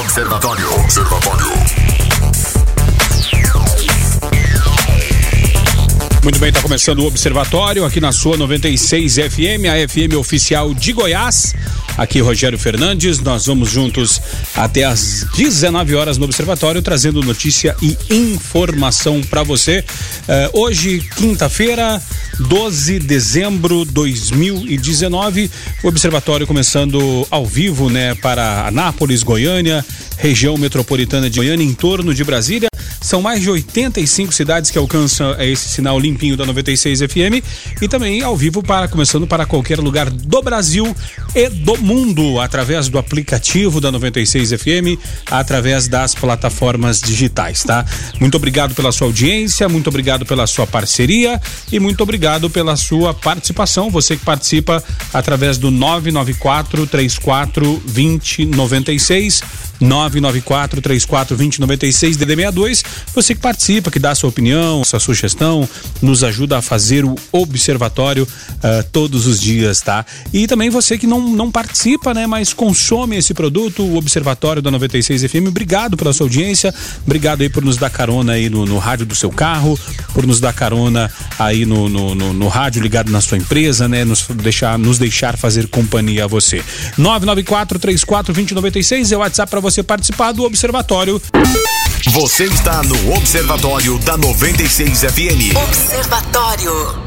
Observatório. Observatório. Muito bem, está começando o Observatório aqui na sua 96 FM, a FM oficial de Goiás. Aqui Rogério Fernandes, nós vamos juntos até às 19 horas no Observatório, trazendo notícia e informação para você. Uh, hoje, quinta-feira, 12 de dezembro de 2019, o Observatório começando ao vivo, né, para Anápolis, Goiânia, região metropolitana de Goiânia, em torno de Brasília. São mais de 85 cidades que alcançam esse sinal limpinho da 96 FM e também ao vivo para começando para qualquer lugar do Brasil e do mundo através do aplicativo da 96 FM, através das plataformas digitais, tá? Muito obrigado pela sua audiência, muito obrigado pela sua parceria e muito obrigado pela sua participação. Você que participa através do 994 34 2096 994 34 2096 DD62. Você que participa, que dá sua opinião, sua sugestão, nos ajuda a fazer o observatório uh, todos os dias, tá? E também você que não, não participa, né, mas consome esse produto, o Observatório da 96 FM. Obrigado pela sua audiência, obrigado aí por nos dar carona aí no, no rádio do seu carro, por nos dar carona aí no, no, no, no rádio ligado na sua empresa, né? Nos deixar, nos deixar fazer companhia a você. 994 34 2096 é o WhatsApp para você participar do Observatório. Você está no Observatório da 96 FM. Observatório.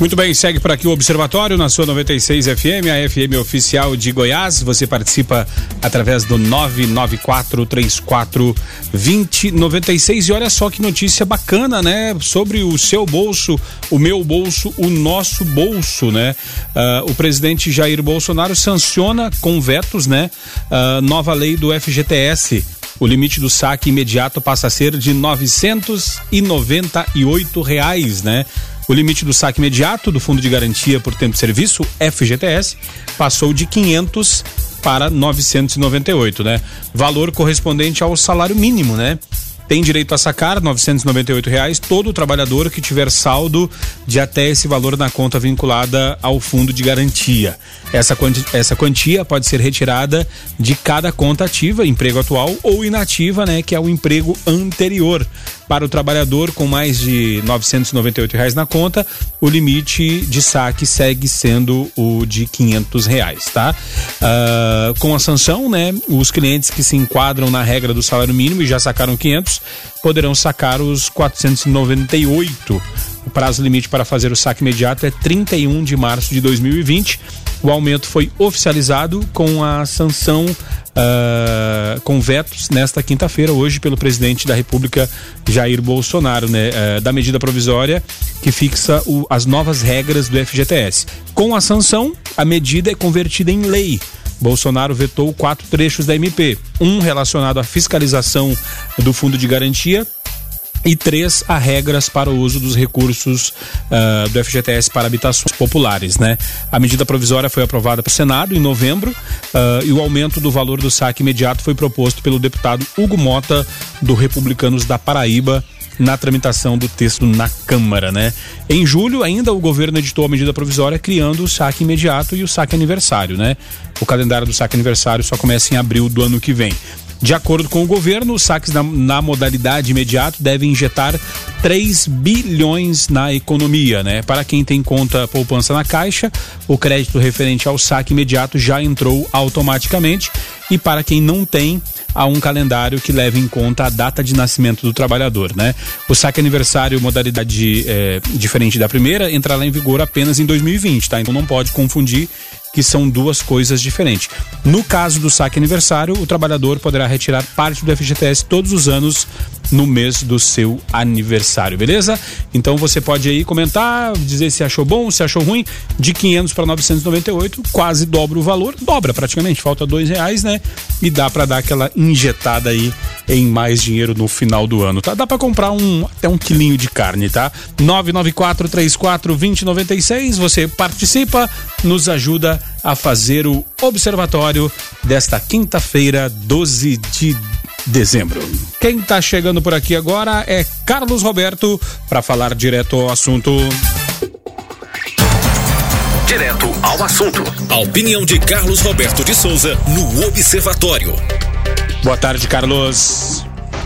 Muito bem, segue por aqui o Observatório na sua 96 FM, a FM oficial de Goiás. Você participa através do 99434 2096. E olha só que notícia bacana, né? Sobre o seu bolso, o meu bolso, o nosso bolso, né? Uh, o presidente Jair Bolsonaro sanciona com vetos, né? Uh, nova lei do FGTS. O limite do saque imediato passa a ser de 998 reais, né? O limite do saque imediato do Fundo de Garantia por Tempo de Serviço, FGTS, passou de 500 para 998, né? Valor correspondente ao salário mínimo, né? tem direito a sacar 998 reais todo trabalhador que tiver saldo de até esse valor na conta vinculada ao fundo de garantia. Essa quantia, essa quantia pode ser retirada de cada conta ativa, emprego atual ou inativa, né, que é o emprego anterior. Para o trabalhador com mais de 998 reais na conta, o limite de saque segue sendo o de 500 reais, tá? Uh, com a sanção, né, os clientes que se enquadram na regra do salário mínimo e já sacaram 500 poderão sacar os 498. O prazo limite para fazer o saque imediato é 31 de março de 2020. O aumento foi oficializado com a sanção uh, com vetos nesta quinta-feira, hoje, pelo presidente da República, Jair Bolsonaro, né, uh, da medida provisória que fixa o, as novas regras do FGTS. Com a sanção, a medida é convertida em lei. Bolsonaro vetou quatro trechos da MP: um relacionado à fiscalização do fundo de garantia e três a regras para o uso dos recursos uh, do FGTS para habitações populares, né? A medida provisória foi aprovada pelo Senado em novembro uh, e o aumento do valor do saque imediato foi proposto pelo deputado Hugo Mota do Republicanos da Paraíba na tramitação do texto na Câmara, né? Em julho, ainda o governo editou a medida provisória criando o saque imediato e o saque aniversário, né? O calendário do saque aniversário só começa em abril do ano que vem. De acordo com o governo, os saques na, na, modalidade imediato devem injetar 3 bilhões na economia, né? Para quem tem conta poupança na Caixa, o crédito referente ao saque imediato já entrou automaticamente e para quem não tem, há um calendário que leva em conta a data de nascimento do trabalhador, né? O saque aniversário, modalidade é, diferente da primeira, entrará em vigor apenas em 2020, tá? Então não pode confundir que são duas coisas diferentes. No caso do saque aniversário, o trabalhador poderá retirar parte do FGTS todos os anos no mês do seu aniversário, beleza? Então você pode aí comentar, dizer se achou bom, se achou ruim, de 500 para 998, quase dobra o valor, dobra praticamente, falta dois reais, né? E dá para dar aquela injetada aí em mais dinheiro no final do ano, tá? Dá para comprar um até um quilinho de carne, tá? 994 34 2096, você participa, nos ajuda a fazer o observatório desta quinta-feira, 12 de dezembro. Quem está chegando por aqui agora é Carlos Roberto para falar direto ao assunto. direto ao assunto. A opinião de Carlos Roberto de Souza no Observatório. Boa tarde, Carlos.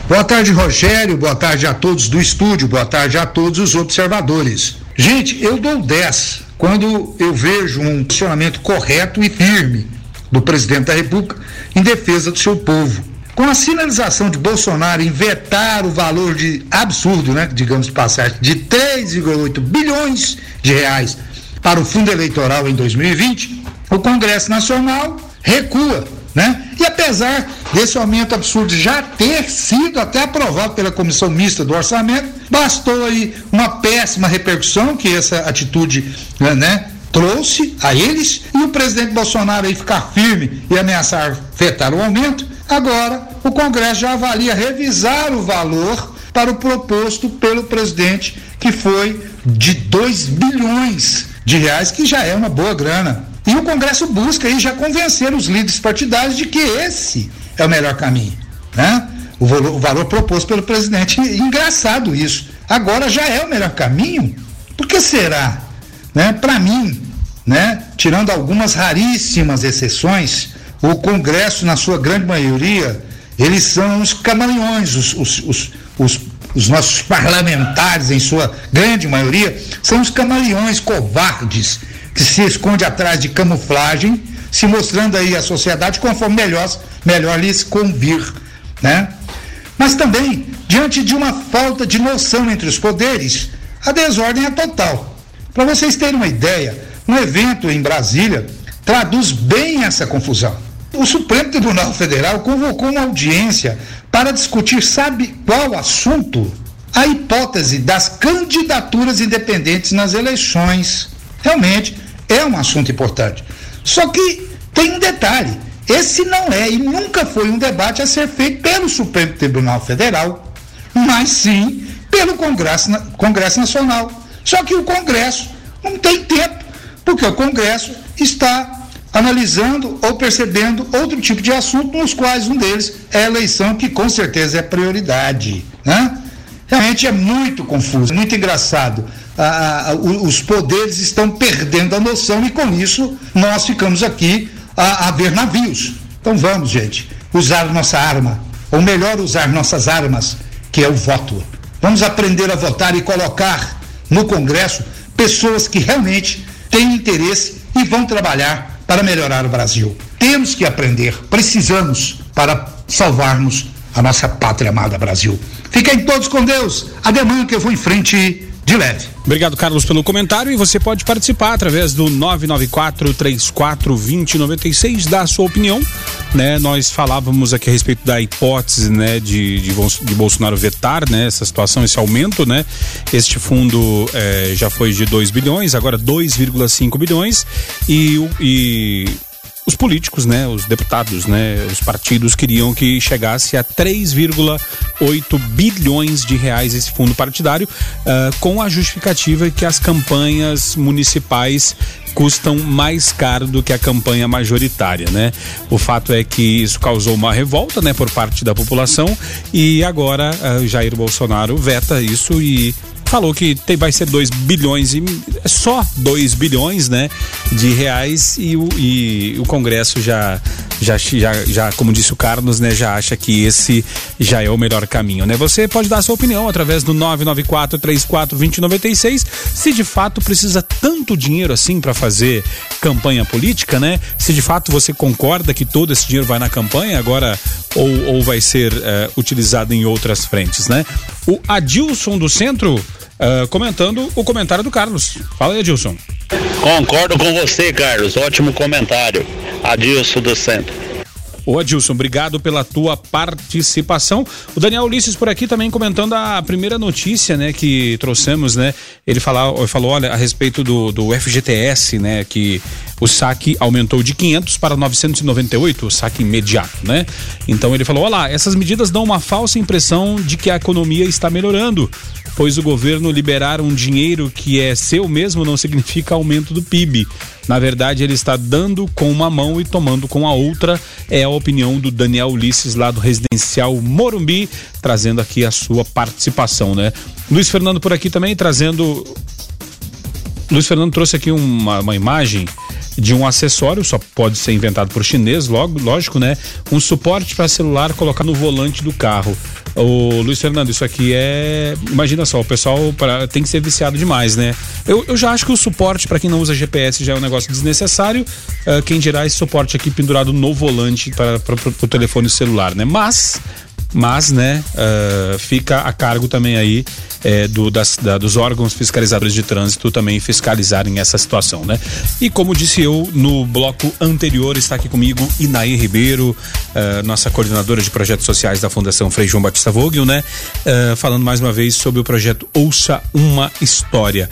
Boa tarde, Rogério. Boa tarde a todos do estúdio. Boa tarde a todos os observadores. Gente, eu dou 10 quando eu vejo um posicionamento correto e firme do presidente da República em defesa do seu povo. Com a sinalização de Bolsonaro em vetar o valor de absurdo, né, digamos de passagem, de 3,8 bilhões de reais para o fundo eleitoral em 2020, o Congresso Nacional recua, né? E apesar desse aumento absurdo já ter sido até aprovado pela comissão mista do orçamento, bastou aí uma péssima repercussão que essa atitude, né, trouxe a eles e o presidente Bolsonaro aí ficar firme e ameaçar vetar o aumento. Agora, o Congresso já avalia revisar o valor para o proposto pelo presidente, que foi de 2 bilhões de reais, que já é uma boa grana. E o Congresso busca aí já convencer os líderes partidários de que esse é o melhor caminho, né? O valor, o valor proposto pelo presidente. Engraçado isso. Agora já é o melhor caminho? Por que será? Né? Para mim, né? tirando algumas raríssimas exceções, o Congresso, na sua grande maioria, eles são os camaleões, os, os, os, os, os nossos parlamentares, em sua grande maioria, são os camaleões covardes que se esconde atrás de camuflagem, se mostrando aí à sociedade conforme melhor, melhor lhes convir, né? Mas também, diante de uma falta de noção entre os poderes, a desordem é total. Para vocês terem uma ideia, um evento em Brasília traduz bem essa confusão. O Supremo Tribunal Federal convocou uma audiência para discutir, sabe qual assunto? A hipótese das candidaturas independentes nas eleições. Realmente, é um assunto importante. Só que tem um detalhe: esse não é e nunca foi um debate a ser feito pelo Supremo Tribunal Federal, mas sim pelo Congresso, Congresso Nacional. Só que o Congresso não tem tempo, porque o Congresso está analisando ou percebendo outro tipo de assunto, nos quais um deles é a eleição, que com certeza é prioridade. Né? Realmente é muito confuso, muito engraçado a, a, os poderes estão perdendo a noção e com isso nós ficamos aqui a, a ver navios. Então vamos, gente, usar nossa arma, ou melhor, usar nossas armas, que é o voto. Vamos aprender a votar e colocar no Congresso pessoas que realmente têm interesse e vão trabalhar para melhorar o Brasil. Temos que aprender, precisamos para salvarmos a nossa pátria amada Brasil. Fiquem todos com Deus. Ademã que eu vou em frente de leve. Obrigado, Carlos, pelo comentário e você pode participar através do 994 34 2096 da sua opinião, né? Nós falávamos aqui a respeito da hipótese, né, de, de, de Bolsonaro vetar, né, essa situação, esse aumento, né? Este fundo eh, já foi de 2 bilhões, agora 2,5 bilhões e, e os políticos, né, os deputados, né, os partidos queriam que chegasse a 3,8 bilhões de reais esse fundo partidário, uh, com a justificativa que as campanhas municipais custam mais caro do que a campanha majoritária, né? O fato é que isso causou uma revolta, né, por parte da população e agora uh, Jair Bolsonaro veta isso e falou que tem, vai ser 2 bilhões e é só 2 bilhões, né, de reais e o, e o Congresso já, já, já, já, como disse o Carlos, né, já acha que esse já é o melhor caminho, né? Você pode dar sua opinião através do 994 34 2096, se de fato precisa tanto dinheiro assim para fazer campanha política, né? Se de fato você concorda que todo esse dinheiro vai na campanha agora ou, ou vai ser uh, utilizado em outras frentes, né? O Adilson do Centro uh, comentando o comentário do Carlos. Fala aí, Adilson. Concordo com você, Carlos. Ótimo comentário. Adilson do Centro. Ô Adilson, obrigado pela tua participação. O Daniel Ulisses por aqui também comentando a primeira notícia, né, que trouxemos, né? Ele falou, falou olha, a respeito do, do FGTS, né, que o saque aumentou de 500 para 998, o saque imediato, né? Então ele falou, olá, essas medidas dão uma falsa impressão de que a economia está melhorando, pois o governo liberar um dinheiro que é seu mesmo não significa aumento do PIB. Na verdade, ele está dando com uma mão e tomando com a outra. É a opinião do Daniel Ulisses, lá do residencial Morumbi, trazendo aqui a sua participação, né? Luiz Fernando por aqui também, trazendo Luiz Fernando trouxe aqui uma, uma imagem de um acessório, só pode ser inventado por chinês, logo, lógico, né? Um suporte para celular colocar no volante do carro. O Luiz Fernando, isso aqui é. Imagina só, o pessoal pra, tem que ser viciado demais, né? Eu, eu já acho que o suporte para quem não usa GPS já é um negócio desnecessário. Uh, quem dirá esse suporte aqui pendurado no volante para o telefone celular, né? Mas mas né uh, fica a cargo também aí é, do, das, da, dos órgãos fiscalizadores de trânsito também fiscalizarem essa situação, né? E como disse eu no bloco anterior, está aqui comigo Inaí Ribeiro, uh, nossa coordenadora de projetos sociais da Fundação Frei João Batista Vogel, né? Uh, falando mais uma vez sobre o projeto Ouça uma História.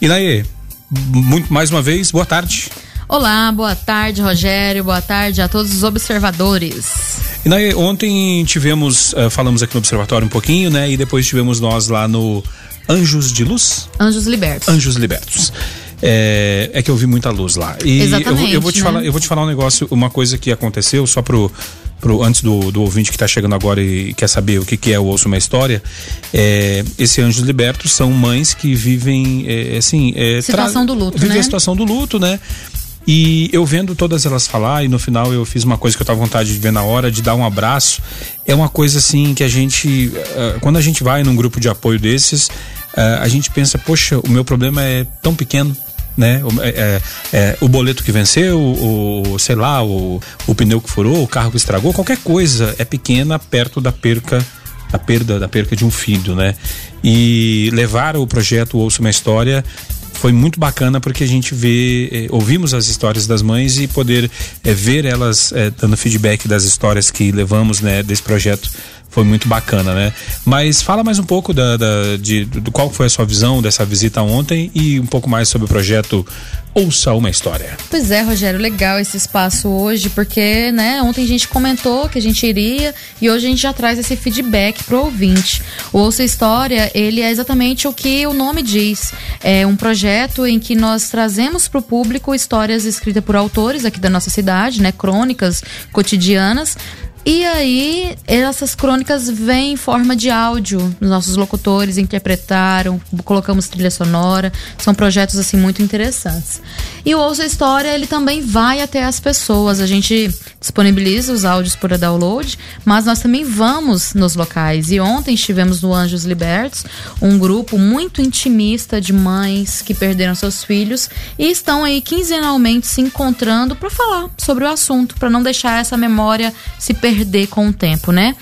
Inaí, muito mais uma vez, boa tarde. Olá, boa tarde, Rogério. Boa tarde a todos os observadores. E daí, ontem tivemos, uh, falamos aqui no Observatório um pouquinho, né? E depois tivemos nós lá no Anjos de Luz? Anjos Libertos. Anjos Libertos. É, é que eu vi muita luz lá. E Exatamente, eu, eu, vou te né? falar, eu vou te falar um negócio, uma coisa que aconteceu, só pro, pro antes do, do ouvinte que está chegando agora e quer saber o que, que é o Ouço uma História. É, esse Anjos Libertos são mães que vivem, é, assim. É, Situação do luto, vivem né? a situação do luto, né? E eu vendo todas elas falar, e no final eu fiz uma coisa que eu tava vontade de ver na hora, de dar um abraço. É uma coisa assim que a gente. Uh, quando a gente vai num grupo de apoio desses, uh, a gente pensa, poxa, o meu problema é tão pequeno. Né? O, é, é, o boleto que venceu, o, sei lá, o, o pneu que furou, o carro que estragou, qualquer coisa é pequena perto da perca da perda da perca de um filho, né? E levar o projeto Ouça uma História foi muito bacana porque a gente vê, eh, ouvimos as histórias das mães e poder eh, ver elas eh, dando feedback das histórias que levamos, né, desse projeto foi muito bacana, né? Mas fala mais um pouco da, da de, do qual foi a sua visão dessa visita ontem e um pouco mais sobre o projeto Ouça uma História. Pois é, Rogério, legal esse espaço hoje, porque, né, ontem a gente comentou que a gente iria e hoje a gente já traz esse feedback pro ouvinte. O Ouça História, ele é exatamente o que o nome diz. É um projeto em que nós trazemos pro público histórias escritas por autores aqui da nossa cidade, né, crônicas cotidianas, e aí, essas crônicas vêm em forma de áudio. Nossos locutores interpretaram, colocamos trilha sonora. São projetos, assim, muito interessantes. E o Ouça História, ele também vai até as pessoas. A gente disponibiliza os áudios por download, mas nós também vamos nos locais. E ontem estivemos no Anjos Libertos, um grupo muito intimista de mães que perderam seus filhos e estão aí quinzenalmente se encontrando para falar sobre o assunto, para não deixar essa memória se perder perder com o tempo, né?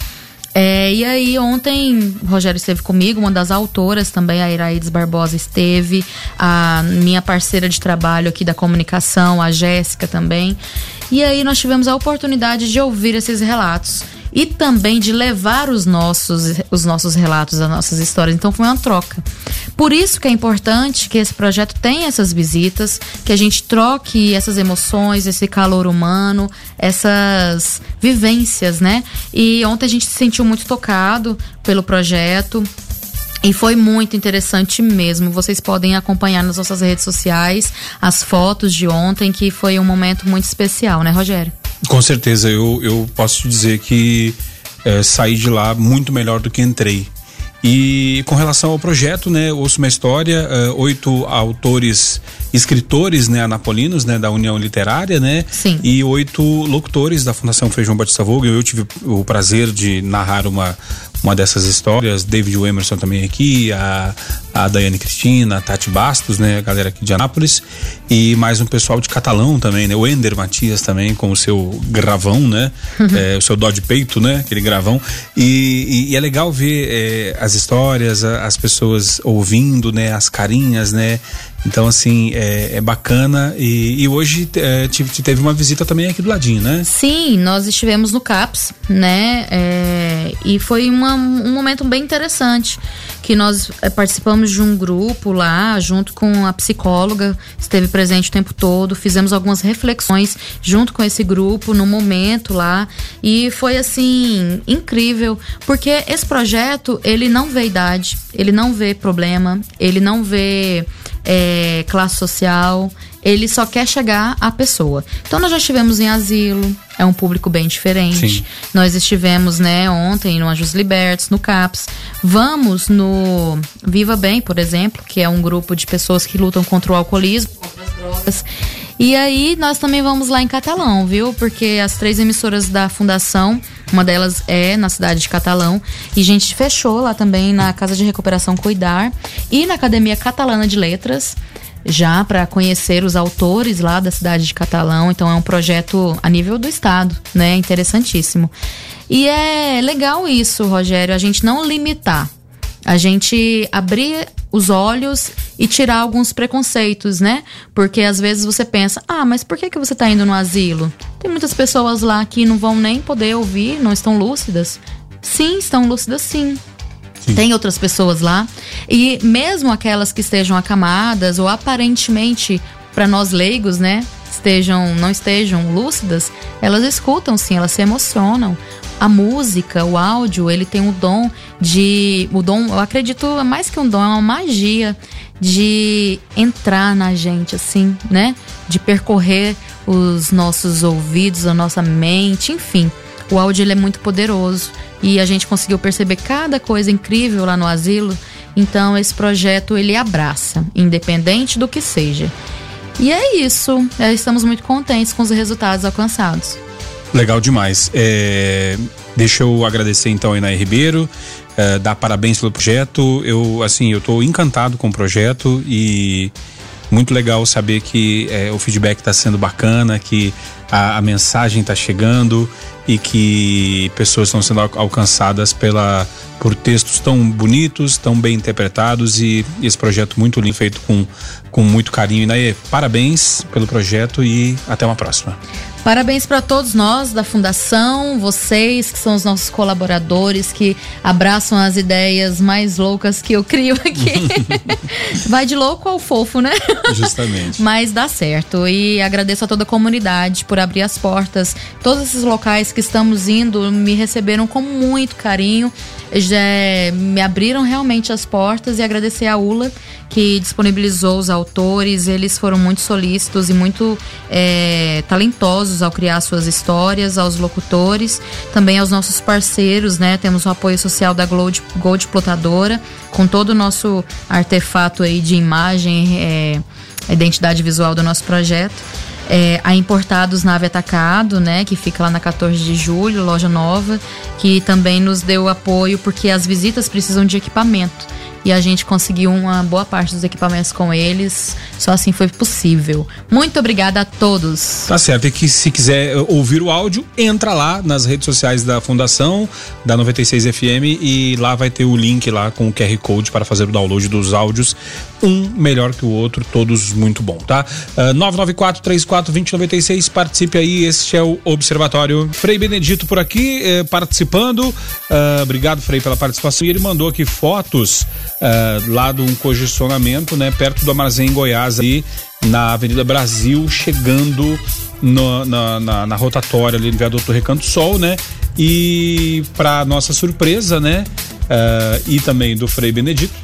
É, e aí, ontem, o Rogério esteve comigo, uma das autoras também, a Iraides Barbosa esteve, a minha parceira de trabalho aqui da comunicação, a Jéssica também. E aí, nós tivemos a oportunidade de ouvir esses relatos e também de levar os nossos, os nossos relatos, as nossas histórias. Então foi uma troca. Por isso que é importante que esse projeto tenha essas visitas, que a gente troque essas emoções, esse calor humano, essas vivências, né? E ontem a gente se sentiu muito tocado pelo projeto. E foi muito interessante mesmo. Vocês podem acompanhar nas nossas redes sociais as fotos de ontem, que foi um momento muito especial, né, Rogério? Com certeza, eu, eu posso te dizer que é, saí de lá muito melhor do que entrei. E com relação ao projeto, né, ouço uma história, uh, oito autores, escritores, né, anapolinos, né, da União Literária, né, Sim. e oito locutores da Fundação Feijão Batista Vogel. Eu tive o prazer de narrar uma uma dessas histórias, David Emerson também aqui, a, a Daiane Cristina, a Tati Bastos, né, a galera aqui de Anápolis, e mais um pessoal de Catalão também, né, o Ender Matias também com o seu gravão, né, é, o seu dó de peito, né, aquele gravão, e, e, e é legal ver é, as histórias, a, as pessoas ouvindo, né, as carinhas, né, então, assim, é, é bacana. E, e hoje é, teve uma visita também aqui do ladinho, né? Sim, nós estivemos no CAPS, né? É, e foi uma, um momento bem interessante. Que nós é, participamos de um grupo lá, junto com a psicóloga, esteve presente o tempo todo. Fizemos algumas reflexões junto com esse grupo, no momento lá. E foi, assim, incrível. Porque esse projeto, ele não vê idade, ele não vê problema, ele não vê é, classe social, ele só quer chegar à pessoa. Então nós já estivemos em asilo, é um público bem diferente. Sim. Nós estivemos, né, ontem no Anjos Libertos, no CAPS. Vamos no Viva Bem, por exemplo, que é um grupo de pessoas que lutam contra o alcoolismo, contra as drogas. E aí nós também vamos lá em Catalão, viu? Porque as três emissoras da fundação, uma delas é na cidade de Catalão, e a gente fechou lá também na Casa de Recuperação Cuidar e na Academia Catalana de Letras já para conhecer os autores lá da cidade de Catalão. Então é um projeto a nível do estado, né? Interessantíssimo. E é legal isso, Rogério, a gente não limitar. A gente abrir os olhos e tirar alguns preconceitos, né? Porque às vezes você pensa, ah, mas por que, que você tá indo no asilo? Tem muitas pessoas lá que não vão nem poder ouvir, não estão lúcidas. Sim, estão lúcidas sim. Tem outras pessoas lá. E mesmo aquelas que estejam acamadas ou aparentemente, para nós leigos, né? Estejam, não estejam lúcidas, elas escutam sim, elas se emocionam. A música, o áudio, ele tem o dom de. O dom, eu acredito, é mais que um dom, é uma magia de entrar na gente, assim, né? De percorrer os nossos ouvidos, a nossa mente, enfim. O áudio ele é muito poderoso e a gente conseguiu perceber cada coisa incrível lá no asilo. Então esse projeto ele abraça, independente do que seja. E é isso. É, estamos muito contentes com os resultados alcançados. Legal demais. É, deixa eu agradecer então a Inaí Ribeiro, é, dar parabéns pelo projeto. Eu assim, eu estou encantado com o projeto e muito legal saber que é, o feedback está sendo bacana, que a, a mensagem está chegando e que pessoas estão sendo alcançadas pela por textos tão bonitos, tão bem interpretados e, e esse projeto muito lindo, feito com, com muito carinho. Inaê, parabéns pelo projeto e até uma próxima. Parabéns para todos nós da Fundação, vocês que são os nossos colaboradores que abraçam as ideias mais loucas que eu crio aqui. Vai de louco ao fofo, né? Justamente. Mas dá certo. E agradeço a toda a comunidade por abrir as portas. Todos esses locais que estamos indo me receberam com muito carinho. Já me abriram realmente as portas e agradecer a ULA que disponibilizou os autores. Eles foram muito solícitos e muito é, talentosos ao criar suas histórias, aos locutores, também aos nossos parceiros, né? Temos o apoio social da Gold, Gold Plotadora, com todo o nosso artefato aí de imagem, é, identidade visual do nosso projeto. É, a Importados Nave Atacado, né, que fica lá na 14 de julho, loja nova, que também nos deu apoio porque as visitas precisam de equipamento e a gente conseguiu uma boa parte dos equipamentos com eles. Só assim foi possível. Muito obrigada a todos. Tá certo. E que se quiser ouvir o áudio, entra lá nas redes sociais da Fundação, da 96 FM, e lá vai ter o link lá com o QR Code para fazer o download dos áudios. Um melhor que o outro, todos muito bom, tá? Uh, 994 34 2096, participe aí. Este é o Observatório. Frei Benedito por aqui, eh, participando. Uh, obrigado, Frei, pela participação. E ele mandou aqui fotos uh, lá de um congestionamento, né, perto do Armazém Goiás, ali na Avenida Brasil, chegando no, na, na, na, rotatória ali no viaduto Recanto Sol, né? E para nossa surpresa, né? Uh, e também do Frei Benedito,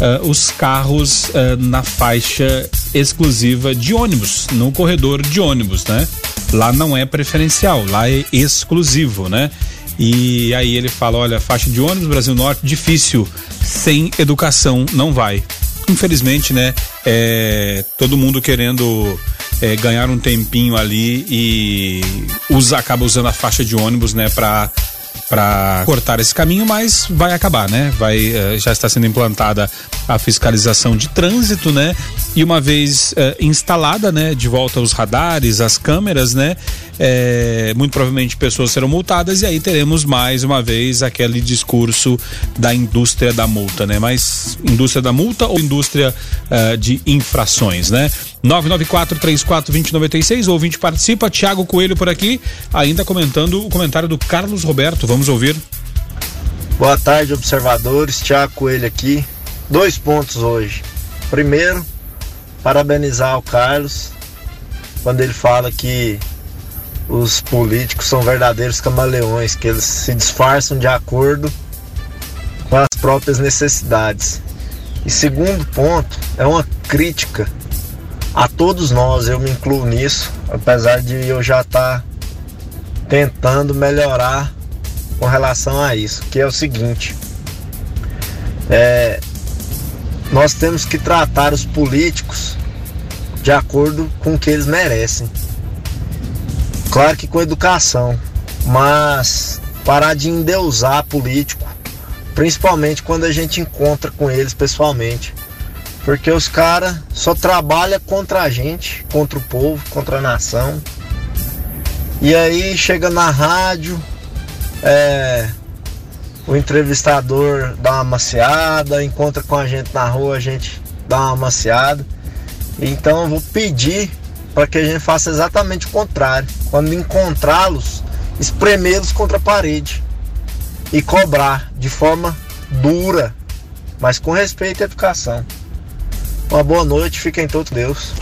uh, os carros uh, na faixa exclusiva de ônibus, no corredor de ônibus, né? Lá não é preferencial, lá é exclusivo, né? E aí ele fala: olha, faixa de ônibus Brasil Norte, difícil, sem educação não vai. Infelizmente, né? É, todo mundo querendo é, ganhar um tempinho ali e usa, acaba usando a faixa de ônibus, né, para para cortar esse caminho, mas vai acabar, né? Vai uh, já está sendo implantada a fiscalização de trânsito, né? E uma vez uh, instalada, né, de volta os radares, as câmeras, né? É, muito provavelmente pessoas serão multadas e aí teremos mais uma vez aquele discurso da indústria da multa, né? Mas indústria da multa ou indústria uh, de infrações, né? 994 34 2096 ouvinte participa, Tiago Coelho por aqui, ainda comentando o comentário do Carlos Roberto. Vamos ouvir. Boa tarde, observadores. Tiago Coelho aqui. Dois pontos hoje. Primeiro, parabenizar o Carlos quando ele fala que os políticos são verdadeiros camaleões, que eles se disfarçam de acordo com as próprias necessidades. E segundo ponto, é uma crítica a todos nós, eu me incluo nisso, apesar de eu já estar tá tentando melhorar com relação a isso, que é o seguinte: é, nós temos que tratar os políticos de acordo com o que eles merecem. Claro que com educação, mas parar de endeusar político, principalmente quando a gente encontra com eles pessoalmente. Porque os caras só trabalham contra a gente, contra o povo, contra a nação. E aí chega na rádio, é, o entrevistador dá uma maciada, encontra com a gente na rua, a gente dá uma maciada. Então eu vou pedir para que a gente faça exatamente o contrário. Quando encontrá-los, espremê-los contra a parede e cobrar de forma dura, mas com respeito e educação. Uma boa noite, fiquem todos Deus.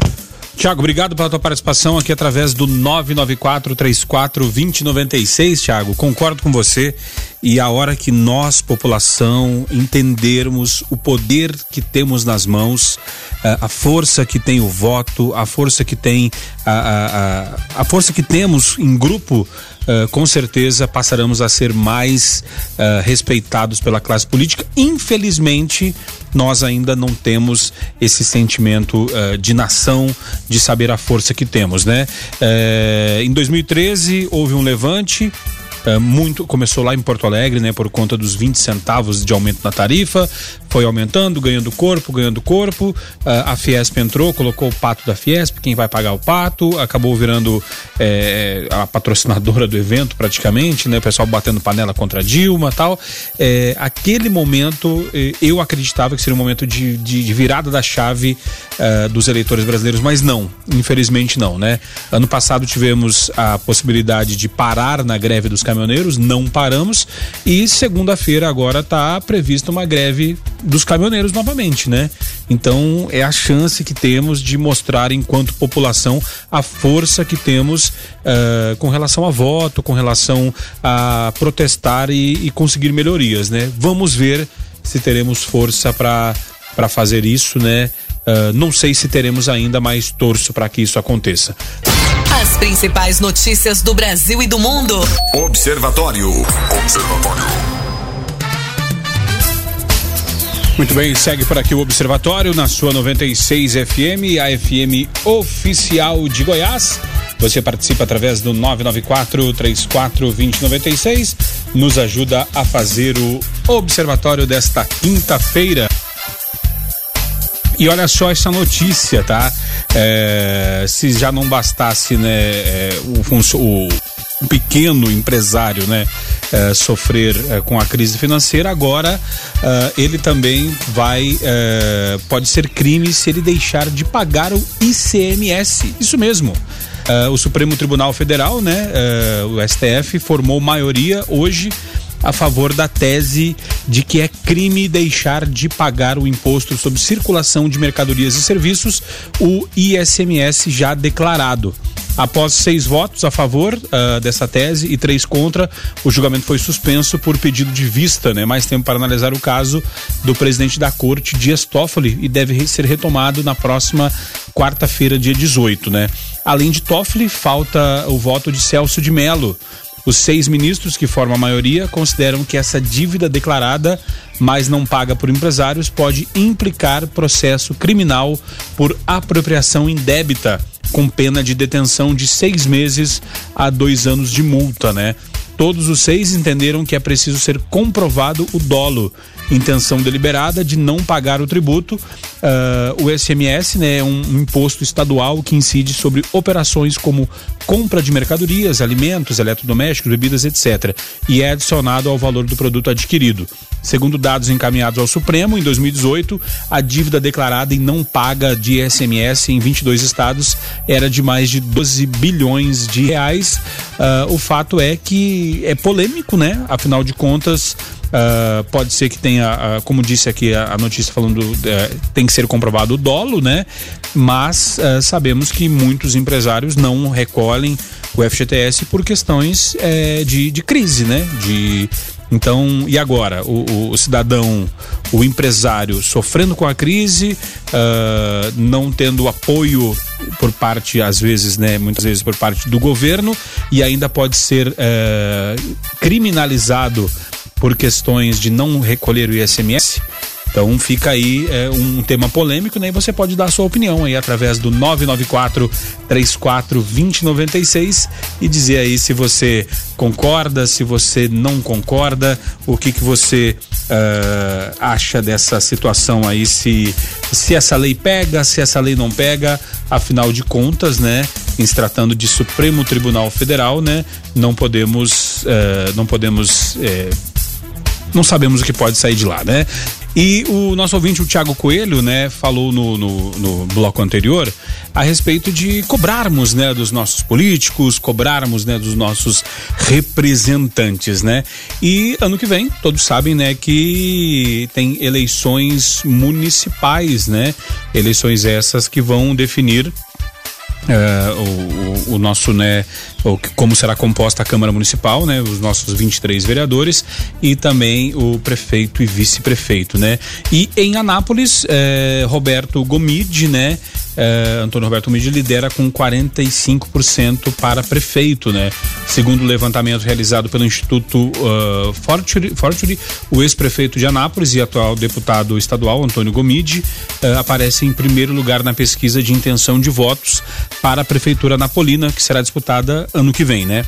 Tiago, obrigado pela tua participação aqui através do 994-34-2096, Tiago. Concordo com você. E a hora que nós, população, entendermos o poder que temos nas mãos, eh, a força que tem o voto, a força que tem a, a, a, força que temos em grupo, uh, com certeza passaremos a ser mais uh, respeitados pela classe política. Infelizmente, nós ainda não temos esse sentimento uh, de nação, de saber a força que temos, né? Uh, em 2013 houve um levante, Uh, muito começou lá em Porto Alegre, né, por conta dos 20 centavos de aumento na tarifa, foi aumentando, ganhando corpo, ganhando corpo. Uh, a Fiesp entrou, colocou o pato da Fiesp, quem vai pagar o pato, acabou virando é, a patrocinadora do evento praticamente, né, o pessoal batendo panela contra Dilma, tal. É, aquele momento é, eu acreditava que seria um momento de, de, de virada da chave uh, dos eleitores brasileiros, mas não, infelizmente não, né? Ano passado tivemos a possibilidade de parar na greve dos caminhoneiros, não paramos e segunda-feira agora está prevista uma greve dos caminhoneiros novamente, né? Então é a chance que temos de mostrar enquanto população a força que temos uh, com relação a voto, com relação a protestar e, e conseguir melhorias, né? Vamos ver se teremos força para para fazer isso, né? Uh, não sei se teremos ainda, mas torço para que isso aconteça. As principais notícias do Brasil e do mundo. Observatório. Observatório. Muito bem, segue por aqui o Observatório na sua 96 FM, a FM oficial de Goiás. Você participa através do 994 34 2096, nos ajuda a fazer o Observatório desta quinta-feira. E olha só essa notícia, tá? É, se já não bastasse, né, é, o, o, o, pequeno empresário, né, é, sofrer é, com a crise financeira, agora é, ele também vai, é, pode ser crime se ele deixar de pagar o ICMS. Isso mesmo. o Supremo Tribunal Federal, né, o STF, formou maioria hoje a favor da tese de que é crime deixar de pagar o imposto sobre circulação de mercadorias e serviços, o ISMS já declarado. Após seis votos a favor uh, dessa tese e três contra, o julgamento foi suspenso por pedido de vista, né? Mais tempo para analisar o caso do presidente da corte, Dias Toffoli, e deve ser retomado na próxima quarta-feira, dia 18, né? Além de Toffoli, falta o voto de Celso de Mello, os seis ministros que formam a maioria consideram que essa dívida declarada, mas não paga por empresários, pode implicar processo criminal por apropriação indébita, com pena de detenção de seis meses a dois anos de multa, né? Todos os seis entenderam que é preciso ser comprovado o dolo, intenção deliberada de não pagar o tributo. Uh, o SMS né, é um imposto estadual que incide sobre operações como compra de mercadorias, alimentos, eletrodomésticos, bebidas, etc. E é adicionado ao valor do produto adquirido. Segundo dados encaminhados ao Supremo, em 2018, a dívida declarada e não paga de ISMS em 22 estados era de mais de 12 bilhões de reais. Uh, o fato é que é polêmico, né? Afinal de contas, Uh, pode ser que tenha, uh, como disse aqui a, a notícia falando, uh, tem que ser comprovado o dolo, né? Mas uh, sabemos que muitos empresários não recolhem o FGTS por questões eh, de, de crise, né? De Então, e agora? O, o, o cidadão, o empresário sofrendo com a crise, uh, não tendo apoio por parte, às vezes, né, muitas vezes por parte do governo, e ainda pode ser uh, criminalizado por questões de não recolher o ISMS. Então fica aí é, um tema polêmico, né? E você pode dar a sua opinião aí através do 994 34 2096 e dizer aí se você concorda, se você não concorda, o que que você uh, acha dessa situação aí, se, se essa lei pega, se essa lei não pega, afinal de contas, né? Em se tratando de Supremo Tribunal Federal, né? Não podemos, uh, não podemos uh, não sabemos o que pode sair de lá, né? E o nosso ouvinte, o Thiago Coelho, né, falou no, no, no, bloco anterior a respeito de cobrarmos, né, dos nossos políticos, cobrarmos, né, dos nossos representantes, né? E ano que vem, todos sabem, né, que tem eleições municipais, né? Eleições essas que vão definir Uh, o, o, nosso, né, o, como será composta a Câmara Municipal, né, os nossos 23 vereadores e também o prefeito e vice-prefeito, né. E em Anápolis, eh, Roberto Gomide, né, eh, Antônio Roberto Gomide lidera com 45% para prefeito, né. Segundo o levantamento realizado pelo Instituto uh, Fortune, Fortune o ex-prefeito de Anápolis e atual deputado estadual, Antônio Gomide, uh, aparece em primeiro lugar na pesquisa de intenção de votos para a Prefeitura Napolina, que será disputada ano que vem, né?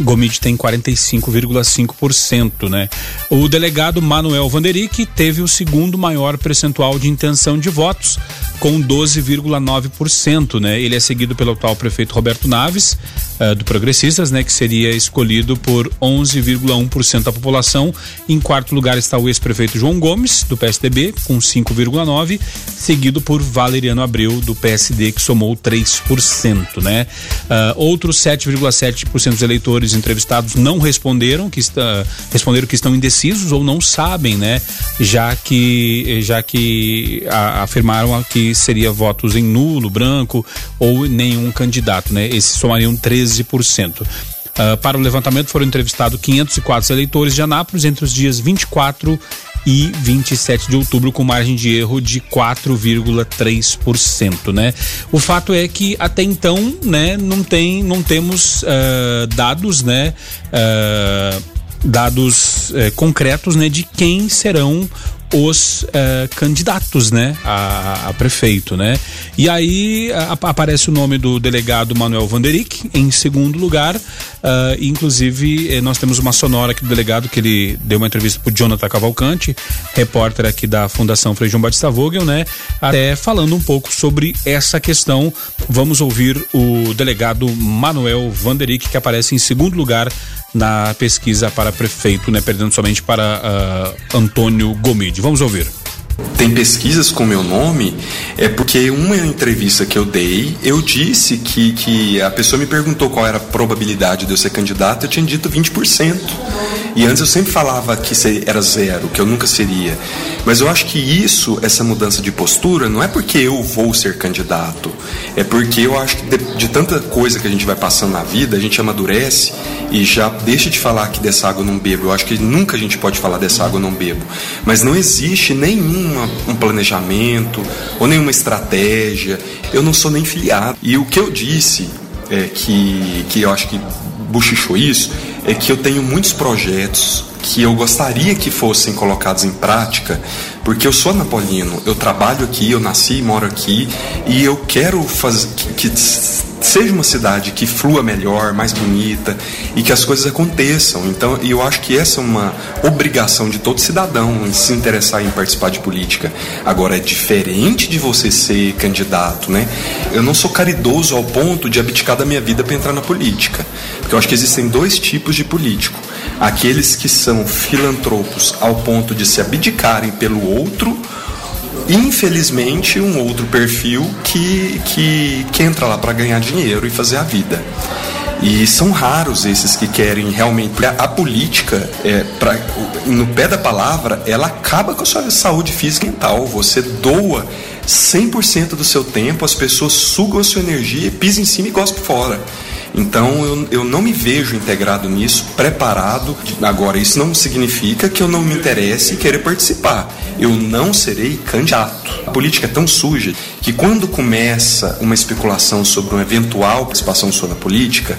Gomide tem 45,5%, né? O delegado Manuel Vanderick teve o segundo maior percentual de intenção de votos, com 12,9%, né? Ele é seguido pelo atual prefeito Roberto Naves, uh, do Progressistas, né? Que seria escolhido por 11,1% da população. Em quarto lugar está o ex-prefeito João Gomes, do PSDB, com 5,9%, seguido por Valeriano Abreu, do PSD, que somou 3%, né? Uh, outros 7,7% dos eleitores entrevistados não responderam, que está, responderam que estão indecisos ou não sabem, né? Já que, já que a, afirmaram que seria votos em nulo, branco ou nenhum candidato, né? Esses somariam 13%. Uh, ah, para o levantamento foram entrevistados 504 eleitores de Anápolis entre os dias 24 e 27 de outubro, com margem de erro de 4,3%, né? O fato é que até então, né, não tem, não temos uh, dados, né, uh, dados uh, concretos, né, de quem serão os uh, candidatos, né, a, a, prefeito, né? E aí a, aparece o nome do delegado Manuel Vanderick em segundo lugar. Uh, inclusive eh, nós temos uma sonora aqui do delegado que ele deu uma entrevista para Jonathan Cavalcante, repórter aqui da Fundação Frei João Batista Vogel, né? Até falando um pouco sobre essa questão. Vamos ouvir o delegado Manuel Vanderick que aparece em segundo lugar na pesquisa para prefeito, né, perdendo somente para uh, Antônio Gomide. Vamos ouvir tem pesquisas com meu nome, é porque uma entrevista que eu dei, eu disse que, que a pessoa me perguntou qual era a probabilidade de eu ser candidato, eu tinha dito 20%. E antes eu sempre falava que era zero, que eu nunca seria. Mas eu acho que isso, essa mudança de postura, não é porque eu vou ser candidato, é porque eu acho que de, de tanta coisa que a gente vai passando na vida, a gente amadurece e já deixa de falar que dessa água eu não bebo. Eu acho que nunca a gente pode falar dessa água eu não bebo. Mas não existe nenhum um planejamento ou nenhuma estratégia. Eu não sou nem filiado. E o que eu disse é que, que eu acho que buchichou isso é que eu tenho muitos projetos que eu gostaria que fossem colocados em prática, porque eu sou napolino, eu trabalho aqui, eu nasci e moro aqui, e eu quero fazer que, que seja uma cidade que flua melhor, mais bonita e que as coisas aconteçam. Então, eu acho que essa é uma obrigação de todo cidadão em se interessar em participar de política. Agora é diferente de você ser candidato, né? Eu não sou caridoso ao ponto de abdicar da minha vida para entrar na política, porque eu acho que existem dois tipos de político: aqueles que são filantropos ao ponto de se abdicarem pelo outro infelizmente, um outro perfil que, que, que entra lá para ganhar dinheiro e fazer a vida. E são raros esses que querem realmente. A política, é, pra, no pé da palavra, ela acaba com a sua saúde física e mental. Você doa 100% do seu tempo, as pessoas sugam a sua energia, pisam em cima e gospem fora. Então eu, eu não me vejo integrado nisso, preparado. Agora, isso não significa que eu não me interesse em querer participar. Eu não serei candidato. A política é tão suja que quando começa uma especulação sobre uma eventual participação sua na política,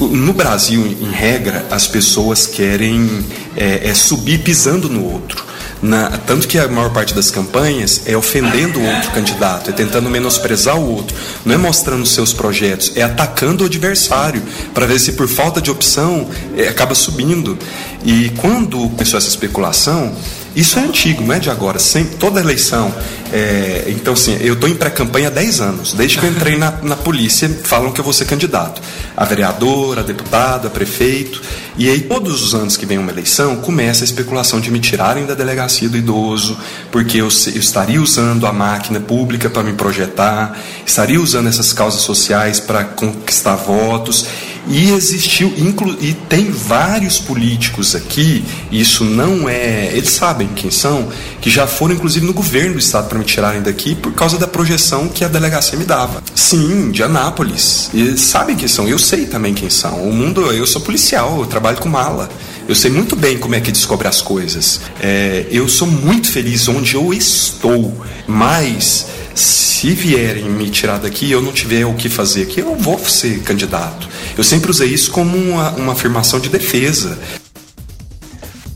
no Brasil, em regra, as pessoas querem é, é subir pisando no outro. Na, tanto que a maior parte das campanhas é ofendendo o outro candidato, é tentando menosprezar o outro, não é mostrando seus projetos, é atacando o adversário para ver se por falta de opção é, acaba subindo. E quando começou essa especulação, isso é antigo, não é de agora. Sempre, toda eleição. É, então, assim, eu estou em pré-campanha há 10 anos. Desde que eu entrei na, na polícia, falam que eu vou ser candidato. A vereador, a deputado, a prefeito. E aí, todos os anos que vem uma eleição, começa a especulação de me tirarem da delegacia do idoso, porque eu, eu estaria usando a máquina pública para me projetar, estaria usando essas causas sociais para conquistar votos. E existiu, inclu, e tem vários políticos aqui, isso não é. Eles sabem quem são, que já foram inclusive no governo do estado para me tirarem daqui por causa da projeção que a delegacia me dava. Sim, de Anápolis. E sabem quem são, eu sei também quem são. O mundo, eu sou policial, eu trabalho com mala. Eu sei muito bem como é que descobre as coisas. É, eu sou muito feliz onde eu estou, mas se vierem me tirar daqui e eu não tiver o que fazer aqui, eu vou ser candidato. Eu sempre usei isso como uma, uma afirmação de defesa.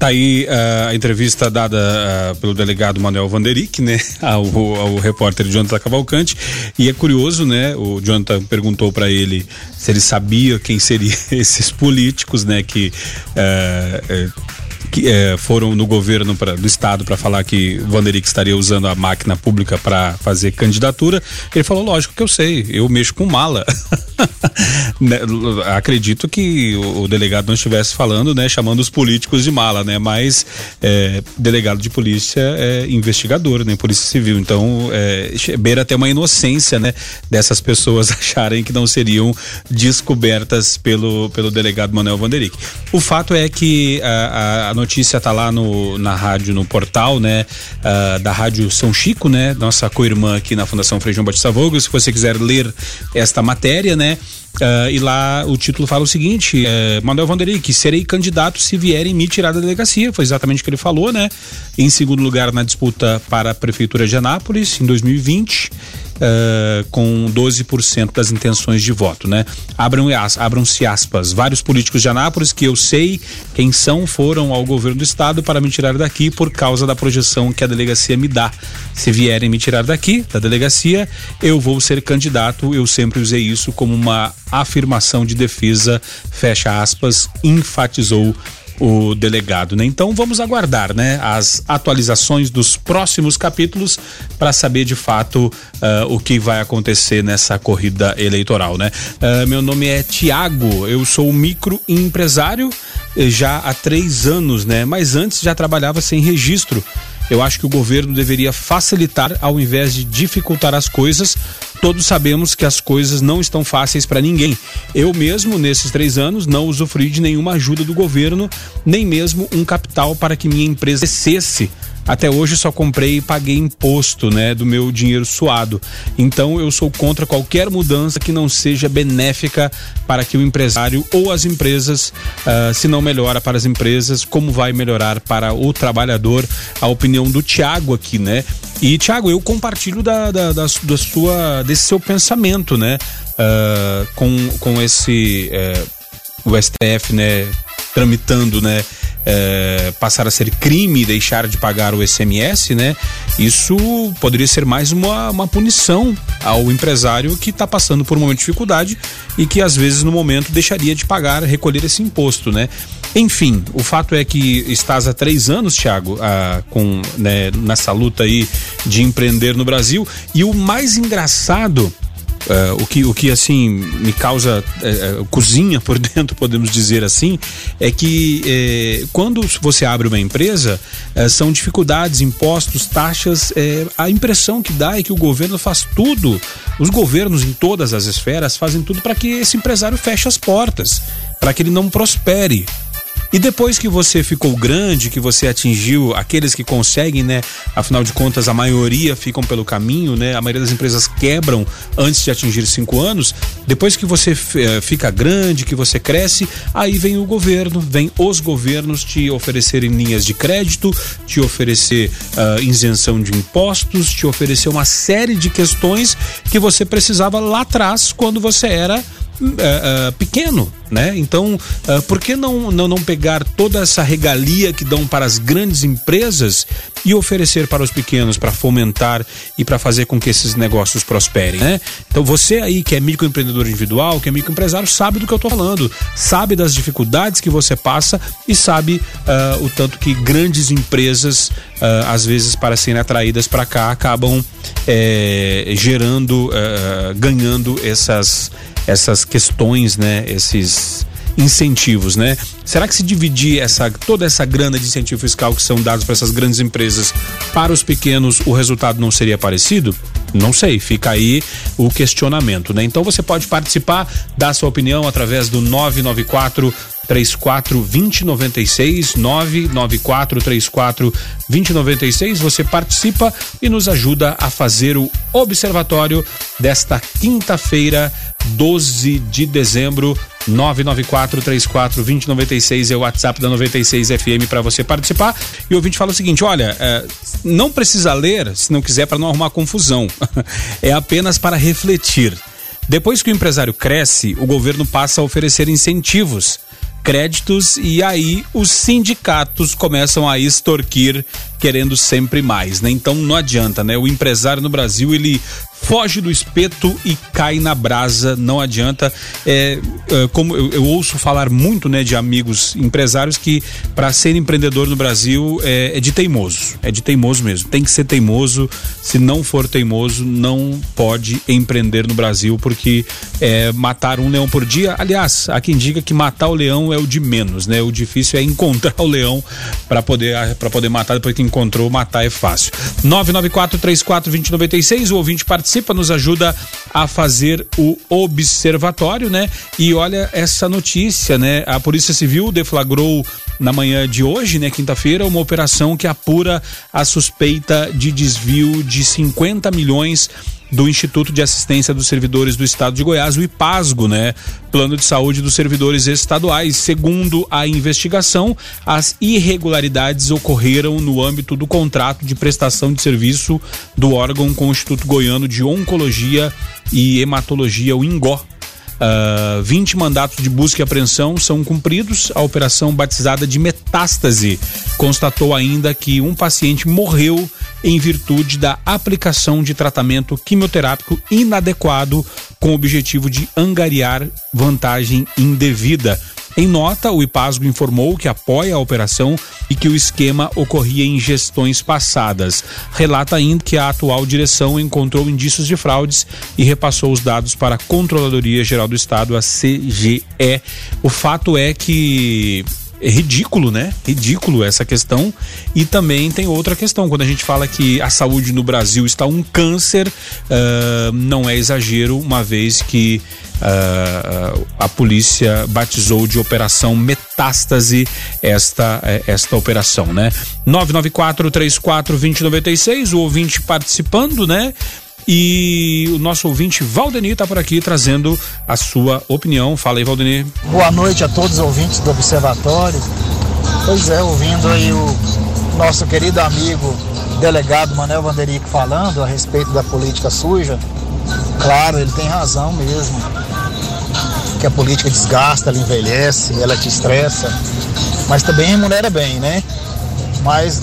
Tá aí uh, a entrevista dada uh, pelo delegado Manuel Vanderick, né, ao, ao repórter Jonathan Cavalcante. E é curioso, né? O Jonathan perguntou para ele se ele sabia quem seriam esses políticos, né, que uh, que é, foram no governo pra, do estado para falar que Vanderick estaria usando a máquina pública para fazer candidatura. Ele falou: lógico que eu sei, eu mexo com mala. Né, acredito que o, delegado não estivesse falando, né, chamando os políticos de mala, né, mas é, delegado de polícia é investigador, né, polícia civil. Então, é, beira até uma inocência, né, dessas pessoas acharem que não seriam descobertas pelo, pelo delegado Manuel Vanderick. O fato é que a, a, a notícia tá lá no, na rádio, no portal, né, uh, da Rádio São Chico, né, nossa co-irmã aqui na Fundação Frejão Batista Vogo. Se você quiser ler esta matéria, né, Uh, e lá o título fala o seguinte: uh, Manuel Vanderick, serei candidato se vierem me tirar da delegacia. Foi exatamente o que ele falou, né? Em segundo lugar na disputa para a Prefeitura de Anápolis, em 2020 uh, com 12% das intenções de voto, né? Abram, abram-se aspas. Vários políticos de Anápolis que eu sei quem são foram ao governo do estado para me tirar daqui por causa da projeção que a delegacia me dá. Se vierem me tirar daqui, da delegacia, eu vou ser candidato. Eu sempre usei isso como uma afirmação de defesa, fecha aspas, enfatizou o delegado, né? Então vamos aguardar, né, as atualizações dos próximos capítulos para saber de fato uh, o que vai acontecer nessa corrida eleitoral, né? Uh, meu nome é Tiago, eu sou microempresário eh, já há três anos, né? Mas antes já trabalhava sem registro. Eu acho que o governo deveria facilitar ao invés de dificultar as coisas. Todos sabemos que as coisas não estão fáceis para ninguém. Eu mesmo, nesses três anos, não usufruí de nenhuma ajuda do governo, nem mesmo um capital para que minha empresa crescesse até hoje só comprei e paguei imposto, né, do meu dinheiro suado. Então eu sou contra qualquer mudança que não seja benéfica para que o empresário ou as empresas, uh, se não melhora para as empresas, como vai melhorar para o trabalhador? A opinião do Tiago aqui, né? E Tiago, eu compartilho da, da, da, da, sua, desse seu pensamento, né? Uh, com, com esse uh, o STF, né? Tramitando, né? É, passar a ser crime deixar de pagar o SMS, né? Isso poderia ser mais uma, uma punição ao empresário que está passando por um momento de dificuldade e que às vezes no momento deixaria de pagar, recolher esse imposto, né? Enfim, o fato é que estás há três anos, Thiago, ah, com, né, nessa luta aí de empreender no Brasil e o mais engraçado Uh, o, que, o que assim me causa uh, uh, cozinha por dentro, podemos dizer assim, é que eh, quando você abre uma empresa, são dificuldades, impostos, taxas. a impressão que dá é que o governo faz tudo, os governos em todas as esferas fazem tudo para que esse empresário feche as portas, para que ele não prospere. E depois que você ficou grande, que você atingiu aqueles que conseguem, né? Afinal de contas, a maioria ficam pelo caminho, né? A maioria das empresas quebram antes de atingir cinco anos. Depois que você eh, fica grande, que você cresce, aí vem o governo, vem os governos te oferecerem linhas de crédito, te oferecer uh, isenção de impostos, te oferecer uma série de questões que você precisava lá atrás quando você era uh, pequeno, né? Então, uh, por que não, não, não pegar toda essa regalia que dão para as grandes empresas e oferecer para os pequenos para fomentar e para fazer com que esses negócios prosperem, né? Então, você aí que é microempreendedor individual, que é microempresário, sabe do que eu estou falando, sabe das dificuldades que você passa e sabe o tanto que grandes empresas, às vezes, para serem atraídas para cá, acabam é, gerando, ganhando essas essas questões, né? Esses incentivos, né? Será que se dividir essa toda essa grana de incentivo fiscal que são dados para essas grandes empresas para os pequenos, o resultado não seria parecido? Não sei, fica aí o questionamento, né? Então você pode participar, dar sua opinião através do 994 34 2096 994 34 2096. Você participa e nos ajuda a fazer o observatório desta quinta-feira 12 de dezembro. 994 34 2096 é o WhatsApp da 96 FM para você participar. E o ouvinte fala o seguinte: olha, é, não precisa ler se não quiser para não arrumar confusão. é apenas para refletir. Depois que o empresário cresce, o governo passa a oferecer incentivos créditos e aí os sindicatos começam a extorquir querendo sempre mais, né? Então não adianta, né? O empresário no Brasil ele foge do espeto e cai na brasa, não adianta. É, é como eu, eu, ouço falar muito, né, de amigos empresários que para ser empreendedor no Brasil é, é, de teimoso, é de teimoso mesmo. Tem que ser teimoso. Se não for teimoso, não pode empreender no Brasil porque é, matar um leão por dia. Aliás, há quem diga que matar o leão é o de menos, né? O difícil é encontrar o leão para poder para poder matar depois encontrou, matar é fácil. 994 34 2096, o ouvinte participa, nos ajuda a fazer o observatório, né? E olha essa notícia, né? A Polícia Civil deflagrou na manhã de hoje, né, quinta-feira, uma operação que apura a suspeita de desvio de 50 milhões do Instituto de Assistência dos Servidores do Estado de Goiás, o IPASGO, né? Plano de Saúde dos Servidores Estaduais. Segundo a investigação, as irregularidades ocorreram no âmbito do contrato de prestação de serviço do órgão com o Instituto Goiano de Oncologia e Hematologia, o INGO, Uh, ah, 20 mandatos de busca e apreensão são cumpridos. A operação batizada de metástase constatou ainda que um paciente morreu em virtude da aplicação de tratamento quimioterápico inadequado com o objetivo de angariar vantagem indevida. Em nota, o IPASGO informou que apoia a operação e que o esquema ocorria em gestões passadas. Relata ainda que a atual direção encontrou indícios de fraudes e repassou os dados para a Controladoria Geral do Estado, a CGE. O fato é que é ridículo, né? Ridículo essa questão. E também tem outra questão. Quando a gente fala que a saúde no Brasil está um câncer, uh, não é exagero, uma vez que uh, a polícia batizou de Operação Metástase esta, eh, esta operação, né? 994 34 2096, o ouvinte participando, né? E o nosso ouvinte Valdenir está por aqui trazendo a sua opinião. Fala aí, Valdenir. Boa noite a todos os ouvintes do Observatório. Pois é, ouvindo aí o nosso querido amigo delegado Manel Vanderico falando a respeito da política suja. Claro, ele tem razão mesmo. Que a política desgasta, ela envelhece, ela te estressa, mas também remunera bem, né? Mas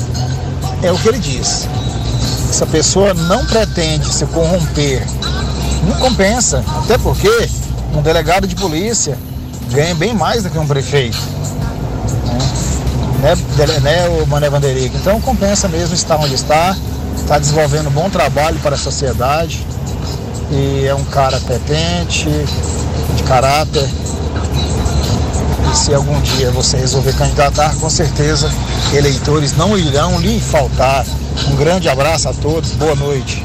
é o que ele diz se a pessoa não pretende se corromper, não compensa. Até porque um delegado de polícia ganha bem mais do que um prefeito. Né, né, né o Mané Vanderico? Então compensa mesmo estar onde está, está desenvolvendo um bom trabalho para a sociedade e é um cara competente, de caráter. Se algum dia você resolver candidatar, com certeza eleitores não irão lhe faltar. Um grande abraço a todos, boa noite.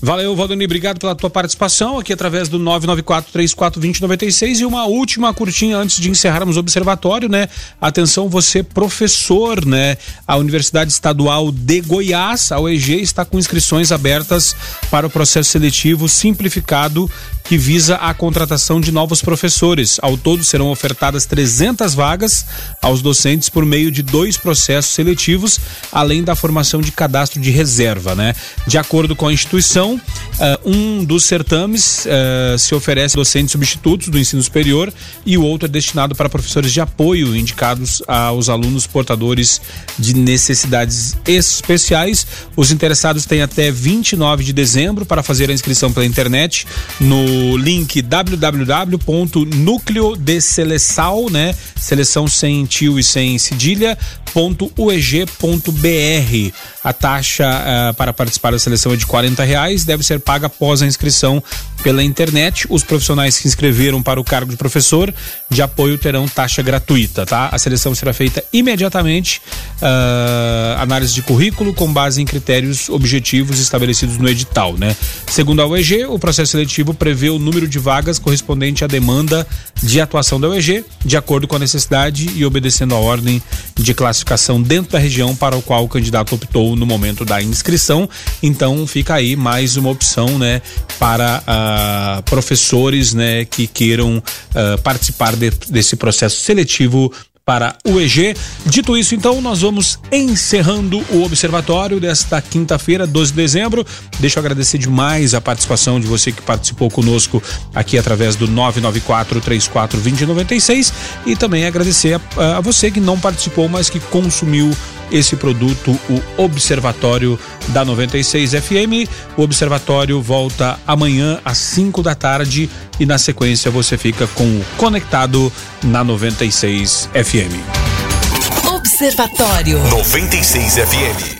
Valeu, Valdemir, obrigado pela tua participação aqui através do 994-34-2096 e uma última curtinha antes de encerrarmos o observatório, né? Atenção, você professor, né? A Universidade Estadual de Goiás, a UEG, está com inscrições abertas para o processo seletivo simplificado que visa a contratação de novos professores. Ao todo serão ofertadas 300 vagas aos docentes por meio de dois processos seletivos, além da formação de cadastro de reserva, né? De acordo com a instituição, uh, um dos certames uh, se oferece docentes substitutos do ensino superior e o outro é destinado para professores de apoio indicados aos alunos portadores de necessidades especiais. Os interessados têm até 29 de dezembro para fazer a inscrição pela internet no link www.núcleo de seleção, né? Seleção sem tio e sem cedilha, .ueg.br. A taxa uh, para participar da seleção é de 40 reais, deve ser paga após a inscrição pela internet. Os profissionais que inscreveram para o cargo de professor de apoio terão taxa gratuita, tá? A seleção será feita imediatamente, uh, análise de currículo com base em critérios objetivos estabelecidos no edital, né? Segundo a UEG, o processo seletivo prevê o número de vagas correspondente à demanda de atuação da UEG, de acordo com a necessidade e obedecendo a ordem de classificação dentro da região para o qual o candidato optou no momento da inscrição. Então fica aí mais uma opção, né, para uh, professores, né, que queiram uh, participar de, desse processo seletivo para o EG. Dito isso, então, nós vamos encerrando o observatório desta quinta-feira, 12 de dezembro. Deixa eu agradecer demais a participação de você que participou conosco aqui através do 994 34 2096 e também agradecer a, a você que não participou, mas que consumiu esse produto, o Observatório da 96 FM. O Observatório volta amanhã às 5 da tarde e na sequência você fica com o Conectado na 96 FM. Observatório 96 FM.